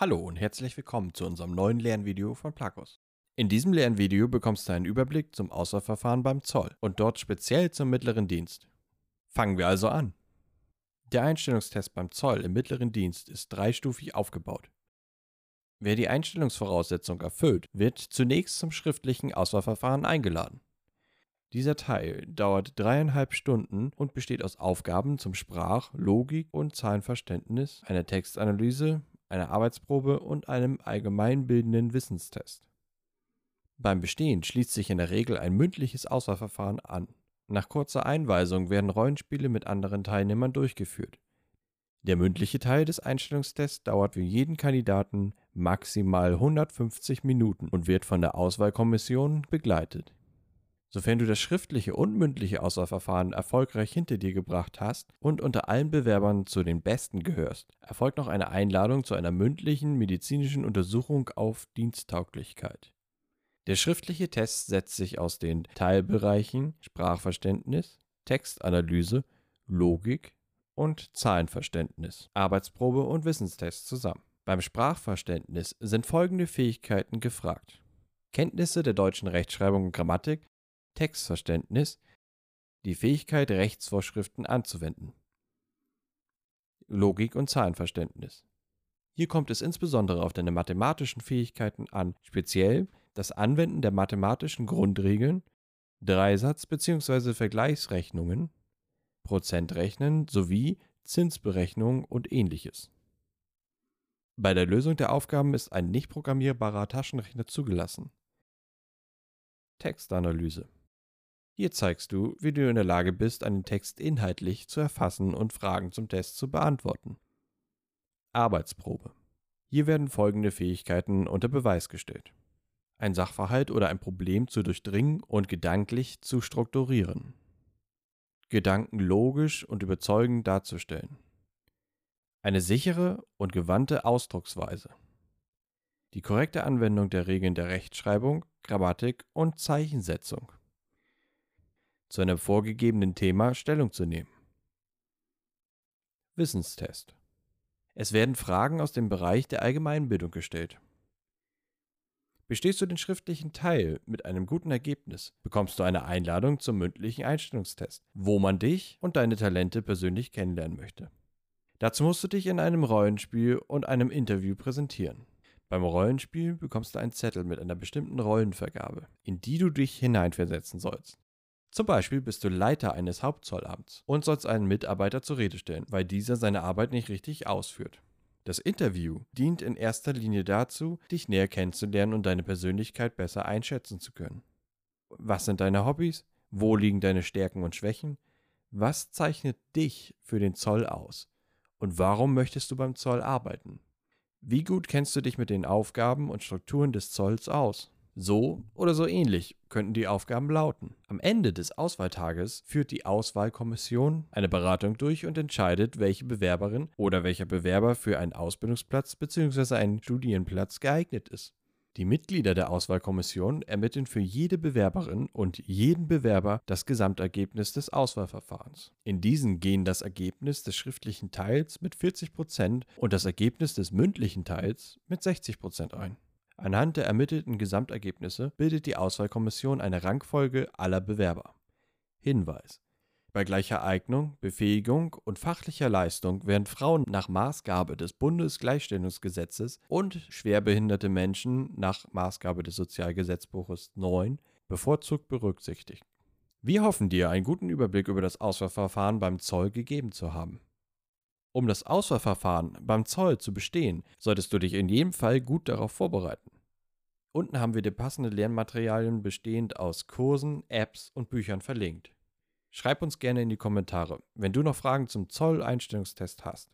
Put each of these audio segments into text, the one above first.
Hallo und herzlich willkommen zu unserem neuen Lernvideo von Plakos. In diesem Lernvideo bekommst du einen Überblick zum Auswahlverfahren beim Zoll und dort speziell zum mittleren Dienst. Fangen wir also an. Der Einstellungstest beim Zoll im mittleren Dienst ist dreistufig aufgebaut. Wer die Einstellungsvoraussetzung erfüllt, wird zunächst zum schriftlichen Auswahlverfahren eingeladen. Dieser Teil dauert dreieinhalb Stunden und besteht aus Aufgaben zum Sprach-, Logik- und Zahlenverständnis, einer Textanalyse, einer Arbeitsprobe und einem allgemeinbildenden Wissenstest. Beim Bestehen schließt sich in der Regel ein mündliches Auswahlverfahren an. Nach kurzer Einweisung werden Rollenspiele mit anderen Teilnehmern durchgeführt. Der mündliche Teil des Einstellungstests dauert für jeden Kandidaten maximal 150 Minuten und wird von der Auswahlkommission begleitet. Sofern du das schriftliche und mündliche Auswahlverfahren erfolgreich hinter dir gebracht hast und unter allen Bewerbern zu den Besten gehörst, erfolgt noch eine Einladung zu einer mündlichen medizinischen Untersuchung auf Diensttauglichkeit. Der schriftliche Test setzt sich aus den Teilbereichen Sprachverständnis, Textanalyse, Logik und Zahlenverständnis, Arbeitsprobe und Wissenstest zusammen. Beim Sprachverständnis sind folgende Fähigkeiten gefragt. Kenntnisse der deutschen Rechtschreibung und Grammatik Textverständnis, die Fähigkeit, Rechtsvorschriften anzuwenden. Logik und Zahlenverständnis. Hier kommt es insbesondere auf deine mathematischen Fähigkeiten an, speziell das Anwenden der mathematischen Grundregeln, Dreisatz- bzw. Vergleichsrechnungen, Prozentrechnen sowie Zinsberechnungen und ähnliches. Bei der Lösung der Aufgaben ist ein nicht programmierbarer Taschenrechner zugelassen. Textanalyse hier zeigst du, wie du in der Lage bist, einen Text inhaltlich zu erfassen und Fragen zum Test zu beantworten. Arbeitsprobe. Hier werden folgende Fähigkeiten unter Beweis gestellt. Ein Sachverhalt oder ein Problem zu durchdringen und gedanklich zu strukturieren. Gedanken logisch und überzeugend darzustellen. Eine sichere und gewandte Ausdrucksweise. Die korrekte Anwendung der Regeln der Rechtschreibung, Grammatik und Zeichensetzung zu einem vorgegebenen Thema Stellung zu nehmen. Wissenstest. Es werden Fragen aus dem Bereich der Allgemeinbildung gestellt. Bestehst du den schriftlichen Teil mit einem guten Ergebnis, bekommst du eine Einladung zum mündlichen Einstellungstest, wo man dich und deine Talente persönlich kennenlernen möchte. Dazu musst du dich in einem Rollenspiel und einem Interview präsentieren. Beim Rollenspiel bekommst du einen Zettel mit einer bestimmten Rollenvergabe, in die du dich hineinversetzen sollst. Zum Beispiel bist du Leiter eines Hauptzollamts und sollst einen Mitarbeiter zur Rede stellen, weil dieser seine Arbeit nicht richtig ausführt. Das Interview dient in erster Linie dazu, dich näher kennenzulernen und deine Persönlichkeit besser einschätzen zu können. Was sind deine Hobbys? Wo liegen deine Stärken und Schwächen? Was zeichnet dich für den Zoll aus? Und warum möchtest du beim Zoll arbeiten? Wie gut kennst du dich mit den Aufgaben und Strukturen des Zolls aus? So oder so ähnlich könnten die Aufgaben lauten. Am Ende des Auswahltages führt die Auswahlkommission eine Beratung durch und entscheidet, welche Bewerberin oder welcher Bewerber für einen Ausbildungsplatz bzw. einen Studienplatz geeignet ist. Die Mitglieder der Auswahlkommission ermitteln für jede Bewerberin und jeden Bewerber das Gesamtergebnis des Auswahlverfahrens. In diesen gehen das Ergebnis des schriftlichen Teils mit 40% und das Ergebnis des mündlichen Teils mit 60% ein. Anhand der ermittelten Gesamtergebnisse bildet die Auswahlkommission eine Rangfolge aller Bewerber. Hinweis: Bei gleicher Eignung, Befähigung und fachlicher Leistung werden Frauen nach Maßgabe des Bundesgleichstellungsgesetzes und schwerbehinderte Menschen nach Maßgabe des Sozialgesetzbuches 9 bevorzugt berücksichtigt. Wir hoffen dir einen guten Überblick über das Auswahlverfahren beim Zoll gegeben zu haben um das Auswahlverfahren beim Zoll zu bestehen, solltest du dich in jedem Fall gut darauf vorbereiten. Unten haben wir dir passende Lernmaterialien bestehend aus Kursen, Apps und Büchern verlinkt. Schreib uns gerne in die Kommentare, wenn du noch Fragen zum Zoll-Einstellungstest hast.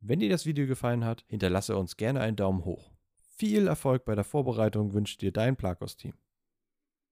Wenn dir das Video gefallen hat, hinterlasse uns gerne einen Daumen hoch. Viel Erfolg bei der Vorbereitung wünscht dir dein Plakos-Team.